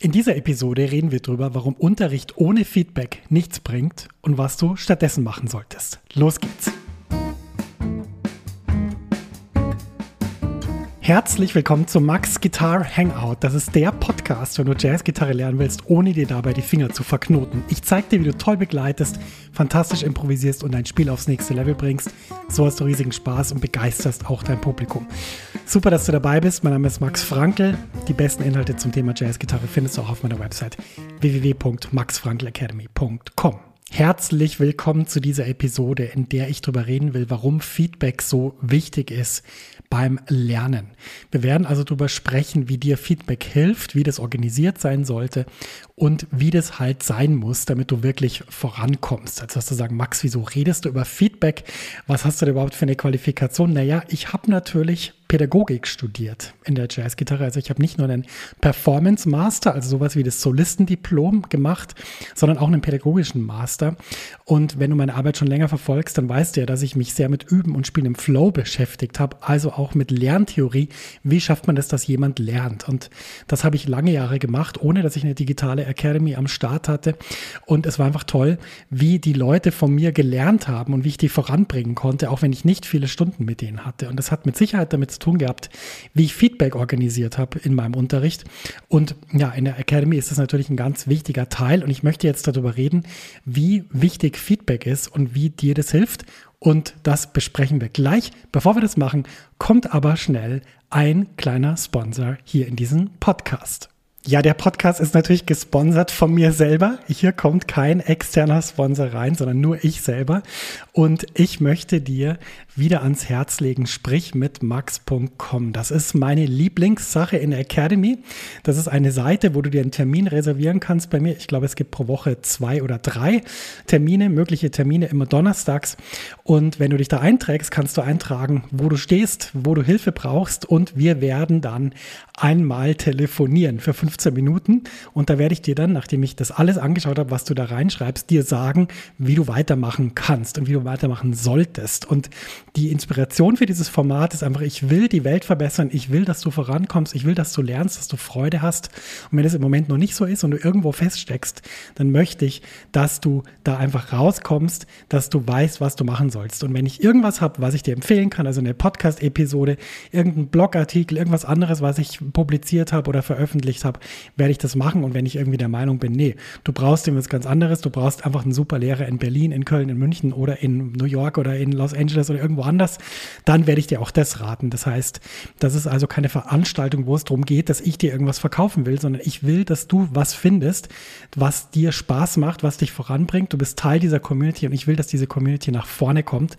In dieser Episode reden wir darüber, warum Unterricht ohne Feedback nichts bringt und was du stattdessen machen solltest. Los geht's! Herzlich willkommen zum Max Guitar Hangout. Das ist der Podcast, wenn du Jazzgitarre lernen willst, ohne dir dabei die Finger zu verknoten. Ich zeige dir, wie du toll begleitest, fantastisch improvisierst und dein Spiel aufs nächste Level bringst. So hast du riesigen Spaß und begeisterst auch dein Publikum. Super, dass du dabei bist. Mein Name ist Max Frankl. Die besten Inhalte zum Thema Jazzgitarre findest du auch auf meiner Website www.maxfrankelacademy.com. Herzlich willkommen zu dieser Episode, in der ich darüber reden will, warum Feedback so wichtig ist beim Lernen. Wir werden also darüber sprechen, wie dir Feedback hilft, wie das organisiert sein sollte und wie das halt sein muss, damit du wirklich vorankommst. Jetzt hast du sagen, Max, wieso redest du über Feedback? Was hast du denn überhaupt für eine Qualifikation? Naja, ich habe natürlich Pädagogik studiert in der Jazzgitarre. Also ich habe nicht nur einen Performance Master, also sowas wie das Solistendiplom gemacht, sondern auch einen pädagogischen Master. Und wenn du meine Arbeit schon länger verfolgst, dann weißt du ja, dass ich mich sehr mit Üben und Spielen im Flow beschäftigt habe, also auch mit Lerntheorie. Wie schafft man das, dass jemand lernt? Und das habe ich lange Jahre gemacht, ohne dass ich eine digitale Academy am Start hatte. Und es war einfach toll, wie die Leute von mir gelernt haben und wie ich die voranbringen konnte, auch wenn ich nicht viele Stunden mit denen hatte. Und das hat mit Sicherheit damit zu tun gehabt, wie ich Feedback organisiert habe in meinem Unterricht. Und ja, in der Academy ist das natürlich ein ganz wichtiger Teil. Und ich möchte jetzt darüber reden, wie wichtig Feedback ist und wie dir das hilft. Und das besprechen wir gleich. Bevor wir das machen, kommt aber schnell ein kleiner Sponsor hier in diesen Podcast. Ja, der Podcast ist natürlich gesponsert von mir selber. Hier kommt kein externer Sponsor rein, sondern nur ich selber. Und ich möchte dir wieder ans Herz legen, sprich mit max.com. Das ist meine Lieblingssache in der Academy. Das ist eine Seite, wo du dir einen Termin reservieren kannst bei mir. Ich glaube, es gibt pro Woche zwei oder drei Termine, mögliche Termine immer donnerstags. Und wenn du dich da einträgst, kannst du eintragen, wo du stehst, wo du Hilfe brauchst. Und wir werden dann einmal telefonieren für 15 Minuten. Und da werde ich dir dann, nachdem ich das alles angeschaut habe, was du da reinschreibst, dir sagen, wie du weitermachen kannst und wie du weitermachen solltest. Und die Inspiration für dieses Format ist einfach, ich will die Welt verbessern, ich will, dass du vorankommst, ich will, dass du lernst, dass du Freude hast. Und wenn es im Moment noch nicht so ist und du irgendwo feststeckst, dann möchte ich, dass du da einfach rauskommst, dass du weißt, was du machen sollst. Und wenn ich irgendwas habe, was ich dir empfehlen kann, also eine Podcast-Episode, irgendein Blogartikel, irgendwas anderes, was ich publiziert habe oder veröffentlicht habe, werde ich das machen. Und wenn ich irgendwie der Meinung bin, nee, du brauchst irgendwas ganz anderes, du brauchst einfach einen super Lehrer in Berlin, in Köln, in München oder in New York oder in Los Angeles oder irgendwo anders, dann werde ich dir auch das raten. Das heißt, das ist also keine Veranstaltung, wo es darum geht, dass ich dir irgendwas verkaufen will, sondern ich will, dass du was findest, was dir Spaß macht, was dich voranbringt. Du bist Teil dieser Community und ich will, dass diese Community nach vorne kommt.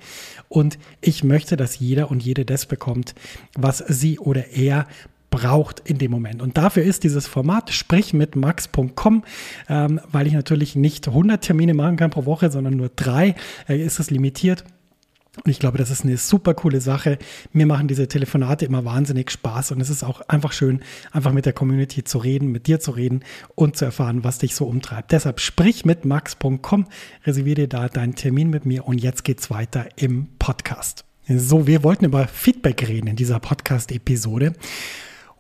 Und ich möchte, dass jeder und jede das bekommt, was sie oder er braucht in dem Moment. Und dafür ist dieses Format sprich mit max.com, ähm, weil ich natürlich nicht 100 Termine machen kann pro Woche, sondern nur drei, äh, ist es limitiert. Und ich glaube, das ist eine super coole Sache. Mir machen diese Telefonate immer wahnsinnig Spaß und es ist auch einfach schön, einfach mit der Community zu reden, mit dir zu reden und zu erfahren, was dich so umtreibt. Deshalb sprich mit max.com, reserviere dir da deinen Termin mit mir und jetzt geht's weiter im Podcast. So, wir wollten über Feedback reden in dieser Podcast-Episode.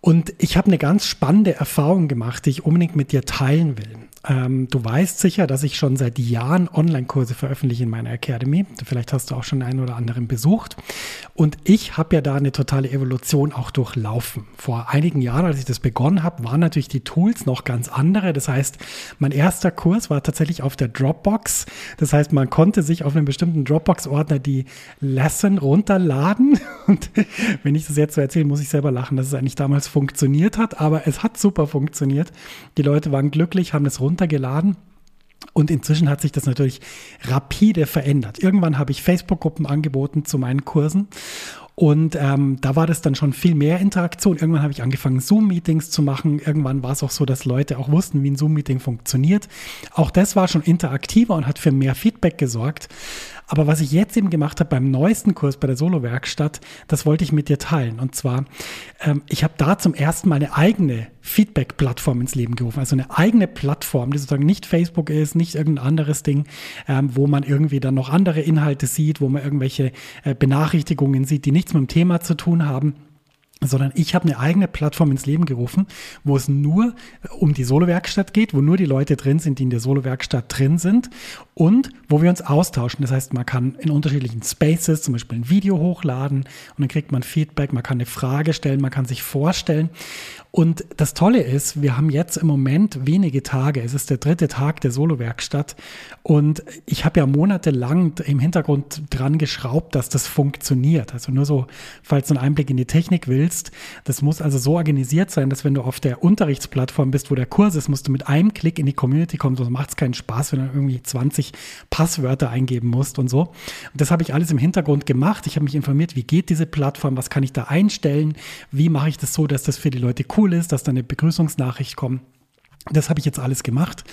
Und ich habe eine ganz spannende Erfahrung gemacht, die ich unbedingt mit dir teilen will. Ähm, du weißt sicher, dass ich schon seit Jahren Online-Kurse veröffentliche in meiner Academy. Vielleicht hast du auch schon einen oder anderen besucht. Und ich habe ja da eine totale Evolution auch durchlaufen. Vor einigen Jahren, als ich das begonnen habe, waren natürlich die Tools noch ganz andere. Das heißt, mein erster Kurs war tatsächlich auf der Dropbox. Das heißt, man konnte sich auf einem bestimmten Dropbox-Ordner die Lesson runterladen. Und wenn ich das jetzt so erzähle, muss ich selber lachen, dass es eigentlich damals funktioniert hat. Aber es hat super funktioniert. Die Leute waren glücklich, haben es runtergeladen runtergeladen. Und inzwischen hat sich das natürlich rapide verändert. Irgendwann habe ich Facebook-Gruppen angeboten zu meinen Kursen. Und ähm, da war das dann schon viel mehr Interaktion. Irgendwann habe ich angefangen, Zoom-Meetings zu machen. Irgendwann war es auch so, dass Leute auch wussten, wie ein Zoom-Meeting funktioniert. Auch das war schon interaktiver und hat für mehr Feedback gesorgt. Aber was ich jetzt eben gemacht habe beim neuesten Kurs bei der Solo-Werkstatt, das wollte ich mit dir teilen. Und zwar, ähm, ich habe da zum ersten Mal eine eigene Feedback-Plattform ins Leben gerufen. Also eine eigene Plattform, die sozusagen nicht Facebook ist, nicht irgendein anderes Ding, ähm, wo man irgendwie dann noch andere Inhalte sieht, wo man irgendwelche äh, Benachrichtigungen sieht, die nichts mit dem Thema zu tun haben sondern ich habe eine eigene Plattform ins Leben gerufen, wo es nur um die Solo-Werkstatt geht, wo nur die Leute drin sind, die in der Solo-Werkstatt drin sind und wo wir uns austauschen. Das heißt, man kann in unterschiedlichen Spaces zum Beispiel ein Video hochladen und dann kriegt man Feedback, man kann eine Frage stellen, man kann sich vorstellen. Und das Tolle ist, wir haben jetzt im Moment wenige Tage. Es ist der dritte Tag der Solo-Werkstatt. Und ich habe ja monatelang im Hintergrund dran geschraubt, dass das funktioniert. Also nur so, falls du einen Einblick in die Technik willst. Das muss also so organisiert sein, dass wenn du auf der Unterrichtsplattform bist, wo der Kurs ist, musst du mit einem Klick in die Community kommen. Sonst macht es keinen Spaß, wenn du irgendwie 20 Passwörter eingeben musst und so. Und das habe ich alles im Hintergrund gemacht. Ich habe mich informiert, wie geht diese Plattform, was kann ich da einstellen, wie mache ich das so, dass das für die Leute cool cool ist, dass da eine Begrüßungsnachricht kommt. Das habe ich jetzt alles gemacht.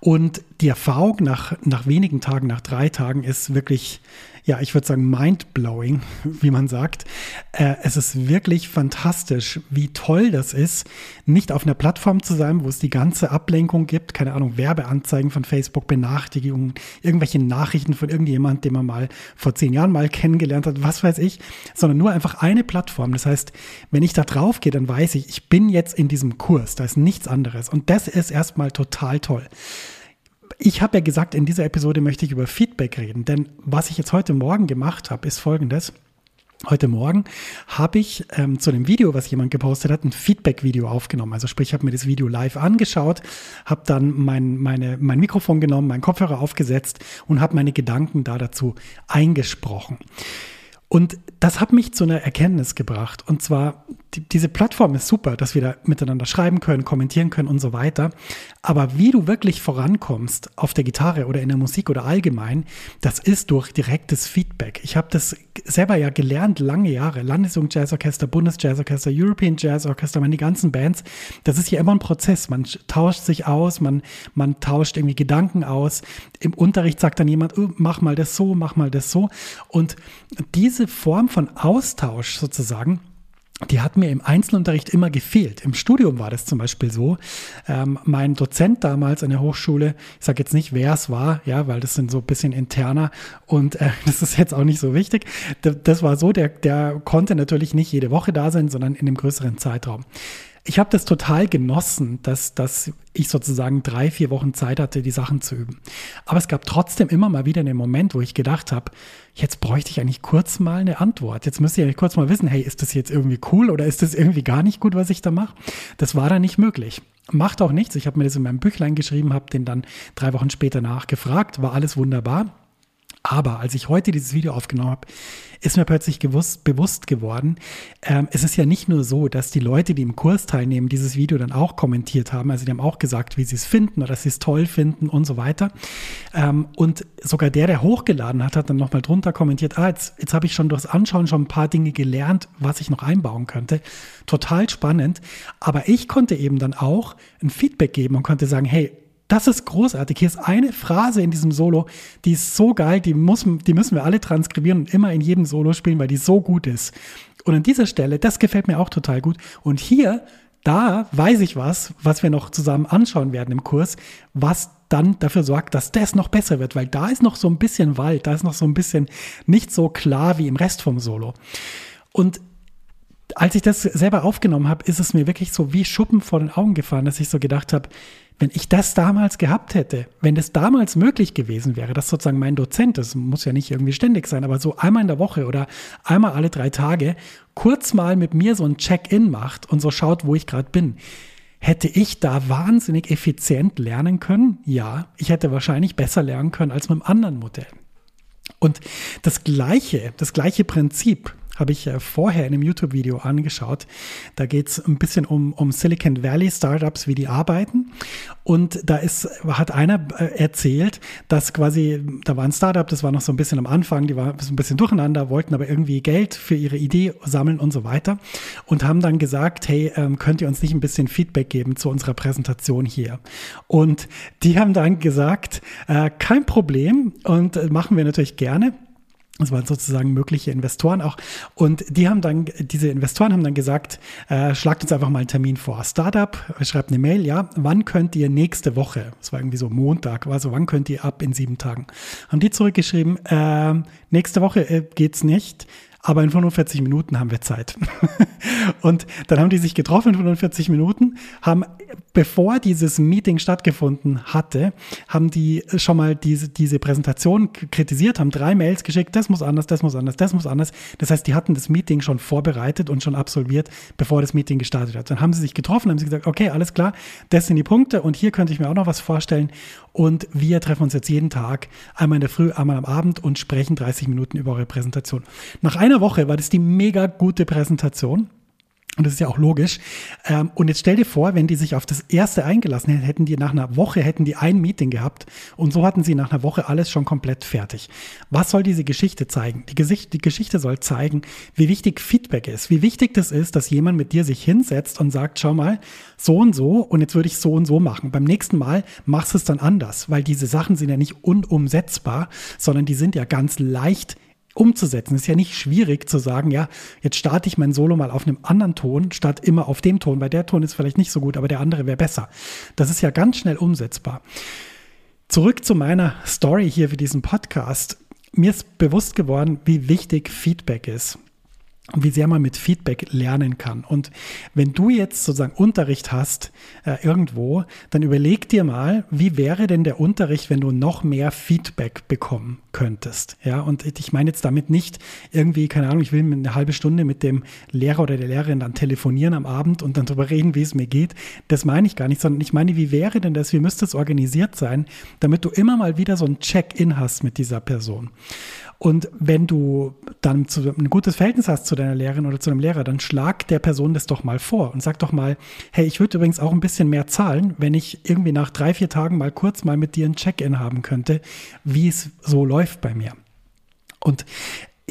Und die Erfahrung nach, nach wenigen Tagen, nach drei Tagen ist wirklich ja, ich würde sagen, mind-blowing, wie man sagt. Äh, es ist wirklich fantastisch, wie toll das ist, nicht auf einer Plattform zu sein, wo es die ganze Ablenkung gibt, keine Ahnung, Werbeanzeigen von Facebook, Benachrichtigungen, irgendwelche Nachrichten von irgendjemand, den man mal vor zehn Jahren mal kennengelernt hat, was weiß ich, sondern nur einfach eine Plattform. Das heißt, wenn ich da drauf gehe, dann weiß ich, ich bin jetzt in diesem Kurs, da ist nichts anderes. Und das ist erstmal total toll ich habe ja gesagt, in dieser Episode möchte ich über Feedback reden, denn was ich jetzt heute Morgen gemacht habe, ist folgendes. Heute Morgen habe ich ähm, zu dem Video, was jemand gepostet hat, ein Feedback-Video aufgenommen. Also sprich, ich habe mir das Video live angeschaut, habe dann mein, meine, mein Mikrofon genommen, meinen Kopfhörer aufgesetzt und habe meine Gedanken da dazu eingesprochen. Und das hat mich zu einer Erkenntnis gebracht. Und zwar, die, diese Plattform ist super, dass wir da miteinander schreiben können, kommentieren können und so weiter. Aber wie du wirklich vorankommst auf der Gitarre oder in der Musik oder allgemein, das ist durch direktes Feedback. Ich habe das selber ja gelernt, lange Jahre. Landesjugend Jazzorchester, Bundesjazzorchester, European Jazzorchester, meine ganzen Bands. Das ist ja immer ein Prozess. Man tauscht sich aus, man, man tauscht irgendwie Gedanken aus. Im Unterricht sagt dann jemand, oh, mach mal das so, mach mal das so. Und diese Form von Austausch sozusagen, die hat mir im Einzelunterricht immer gefehlt. Im Studium war das zum Beispiel so. Ähm, mein Dozent damals an der Hochschule, ich sage jetzt nicht, wer es war, ja, weil das sind so ein bisschen interner und äh, das ist jetzt auch nicht so wichtig. das war so, der, der konnte natürlich nicht jede Woche da sein, sondern in einem größeren Zeitraum. Ich habe das total genossen, dass, dass ich sozusagen drei, vier Wochen Zeit hatte, die Sachen zu üben. Aber es gab trotzdem immer mal wieder einen Moment, wo ich gedacht habe, jetzt bräuchte ich eigentlich kurz mal eine Antwort. Jetzt müsste ich eigentlich kurz mal wissen, hey, ist das jetzt irgendwie cool oder ist das irgendwie gar nicht gut, was ich da mache? Das war dann nicht möglich. Macht auch nichts. Ich habe mir das in meinem Büchlein geschrieben, habe den dann drei Wochen später nachgefragt, war alles wunderbar. Aber als ich heute dieses Video aufgenommen habe, ist mir plötzlich gewusst, bewusst geworden, ähm, es ist ja nicht nur so, dass die Leute, die im Kurs teilnehmen, dieses Video dann auch kommentiert haben. Also die haben auch gesagt, wie sie es finden oder dass sie es toll finden und so weiter. Ähm, und sogar der, der hochgeladen hat, hat dann nochmal drunter kommentiert, ah, jetzt, jetzt habe ich schon durchs Anschauen schon ein paar Dinge gelernt, was ich noch einbauen könnte. Total spannend. Aber ich konnte eben dann auch ein Feedback geben und konnte sagen, hey, das ist großartig. Hier ist eine Phrase in diesem Solo, die ist so geil, die, muss, die müssen wir alle transkribieren und immer in jedem Solo spielen, weil die so gut ist. Und an dieser Stelle, das gefällt mir auch total gut. Und hier, da weiß ich was, was wir noch zusammen anschauen werden im Kurs, was dann dafür sorgt, dass das noch besser wird, weil da ist noch so ein bisschen Wald, da ist noch so ein bisschen nicht so klar wie im Rest vom Solo. Und als ich das selber aufgenommen habe, ist es mir wirklich so wie Schuppen vor den Augen gefahren, dass ich so gedacht habe, wenn ich das damals gehabt hätte, wenn das damals möglich gewesen wäre, dass sozusagen mein Dozent, das muss ja nicht irgendwie ständig sein, aber so einmal in der Woche oder einmal alle drei Tage kurz mal mit mir so ein Check-in macht und so schaut, wo ich gerade bin. Hätte ich da wahnsinnig effizient lernen können? Ja, ich hätte wahrscheinlich besser lernen können als mit einem anderen Modell. Und das gleiche, das gleiche Prinzip habe ich äh, vorher in einem YouTube-Video angeschaut. Da geht es ein bisschen um, um Silicon Valley Startups, wie die arbeiten. Und da ist, hat einer äh, erzählt, dass quasi, da war ein Startup, das war noch so ein bisschen am Anfang, die war so ein bisschen durcheinander, wollten aber irgendwie Geld für ihre Idee sammeln und so weiter. Und haben dann gesagt, hey, ähm, könnt ihr uns nicht ein bisschen Feedback geben zu unserer Präsentation hier? Und die haben dann gesagt, äh, kein Problem und machen wir natürlich gerne. Das waren sozusagen mögliche Investoren auch. Und die haben dann, diese Investoren haben dann gesagt, äh, schlagt uns einfach mal einen Termin vor. Startup, schreibt eine Mail, ja, wann könnt ihr nächste Woche, das war irgendwie so Montag, also wann könnt ihr ab in sieben Tagen? Haben die zurückgeschrieben, äh, nächste Woche äh, geht's nicht, aber in 45 Minuten haben wir Zeit. und dann haben die sich getroffen in 45 Minuten, haben, bevor dieses Meeting stattgefunden hatte, haben die schon mal diese, diese Präsentation kritisiert, haben drei Mails geschickt, das muss anders, das muss anders, das muss anders. Das heißt, die hatten das Meeting schon vorbereitet und schon absolviert, bevor das Meeting gestartet hat. Dann haben sie sich getroffen, haben sie gesagt, okay, alles klar, das sind die Punkte und hier könnte ich mir auch noch was vorstellen. Und wir treffen uns jetzt jeden Tag, einmal in der Früh, einmal am Abend und sprechen 30 Minuten über eure Präsentation. Nach einer Woche war das die mega gute Präsentation. Und das ist ja auch logisch. Ähm, und jetzt stell dir vor, wenn die sich auf das erste eingelassen hätten, hätten die nach einer Woche, hätten die ein Meeting gehabt und so hatten sie nach einer Woche alles schon komplett fertig. Was soll diese Geschichte zeigen? Die, Gesicht, die Geschichte soll zeigen, wie wichtig Feedback ist, wie wichtig das ist, dass jemand mit dir sich hinsetzt und sagt, schau mal, so und so und jetzt würde ich so und so machen. Beim nächsten Mal machst du es dann anders, weil diese Sachen sind ja nicht unumsetzbar, sondern die sind ja ganz leicht umzusetzen. Ist ja nicht schwierig zu sagen, ja, jetzt starte ich mein Solo mal auf einem anderen Ton, statt immer auf dem Ton, weil der Ton ist vielleicht nicht so gut, aber der andere wäre besser. Das ist ja ganz schnell umsetzbar. Zurück zu meiner Story hier für diesen Podcast. Mir ist bewusst geworden, wie wichtig Feedback ist wie sehr man mit Feedback lernen kann. Und wenn du jetzt sozusagen Unterricht hast äh, irgendwo, dann überleg dir mal, wie wäre denn der Unterricht, wenn du noch mehr Feedback bekommen könntest. Ja, und ich meine jetzt damit nicht irgendwie, keine Ahnung, ich will eine halbe Stunde mit dem Lehrer oder der Lehrerin dann telefonieren am Abend und dann darüber reden, wie es mir geht. Das meine ich gar nicht, sondern ich meine, wie wäre denn das, wie müsste es organisiert sein, damit du immer mal wieder so ein Check-in hast mit dieser Person. Und wenn du dann zu, ein gutes Verhältnis hast zu deiner Lehrerin oder zu deinem Lehrer, dann schlag der Person das doch mal vor und sag doch mal, hey, ich würde übrigens auch ein bisschen mehr zahlen, wenn ich irgendwie nach drei, vier Tagen mal kurz mal mit dir ein Check-in haben könnte, wie es so läuft bei mir. Und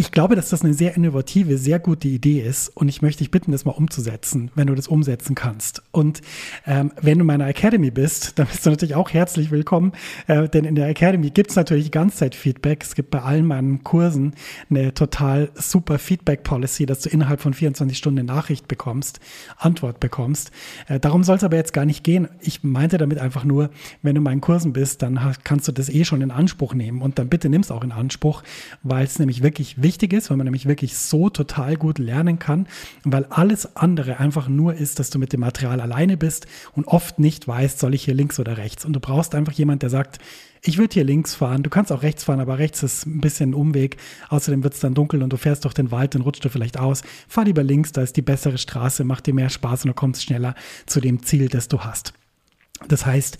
ich glaube, dass das eine sehr innovative, sehr gute Idee ist und ich möchte dich bitten, das mal umzusetzen, wenn du das umsetzen kannst. Und ähm, wenn du in meiner Academy bist, dann bist du natürlich auch herzlich willkommen, äh, denn in der Academy gibt es natürlich Ganzzeit-Feedback. Es gibt bei allen meinen Kursen eine total super Feedback-Policy, dass du innerhalb von 24 Stunden eine Nachricht bekommst, Antwort bekommst. Äh, darum soll es aber jetzt gar nicht gehen. Ich meinte damit einfach nur, wenn du in meinen Kursen bist, dann kannst du das eh schon in Anspruch nehmen und dann bitte nimm es auch in Anspruch, weil es nämlich wirklich wichtig ist, weil man nämlich wirklich so total gut lernen kann, weil alles andere einfach nur ist, dass du mit dem Material alleine bist und oft nicht weißt, soll ich hier links oder rechts. Und du brauchst einfach jemanden, der sagt, ich würde hier links fahren, du kannst auch rechts fahren, aber rechts ist ein bisschen ein Umweg. Außerdem wird es dann dunkel und du fährst durch den Wald, dann rutscht du vielleicht aus. Fahr lieber links, da ist die bessere Straße, macht dir mehr Spaß und du kommst schneller zu dem Ziel, das du hast. Das heißt,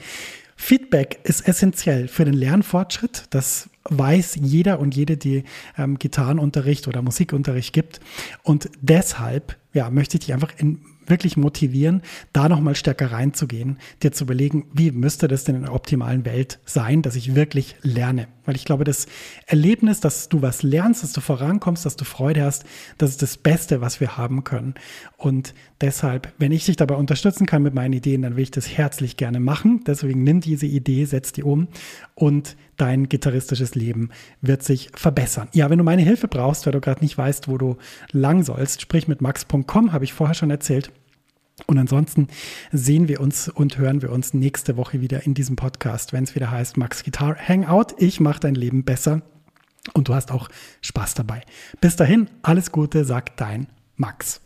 Feedback ist essentiell für den Lernfortschritt. Das weiß jeder und jede, die ähm, Gitarrenunterricht oder Musikunterricht gibt. Und deshalb ja, möchte ich dich einfach in, wirklich motivieren, da nochmal stärker reinzugehen, dir zu überlegen, wie müsste das denn in der optimalen Welt sein, dass ich wirklich lerne. Weil ich glaube, das Erlebnis, dass du was lernst, dass du vorankommst, dass du Freude hast, das ist das Beste, was wir haben können. Und deshalb, wenn ich dich dabei unterstützen kann mit meinen Ideen, dann will ich das herzlich gerne machen. Deswegen nimm diese Idee, setz die um und dein gitarristisches Leben wird sich verbessern. Ja, wenn du meine Hilfe brauchst, weil du gerade nicht weißt, wo du lang sollst, sprich mit max.com, habe ich vorher schon erzählt. Und ansonsten sehen wir uns und hören wir uns nächste Woche wieder in diesem Podcast, wenn es wieder heißt Max Guitar Hangout. Ich mache dein Leben besser und du hast auch Spaß dabei. Bis dahin, alles Gute, sagt dein Max.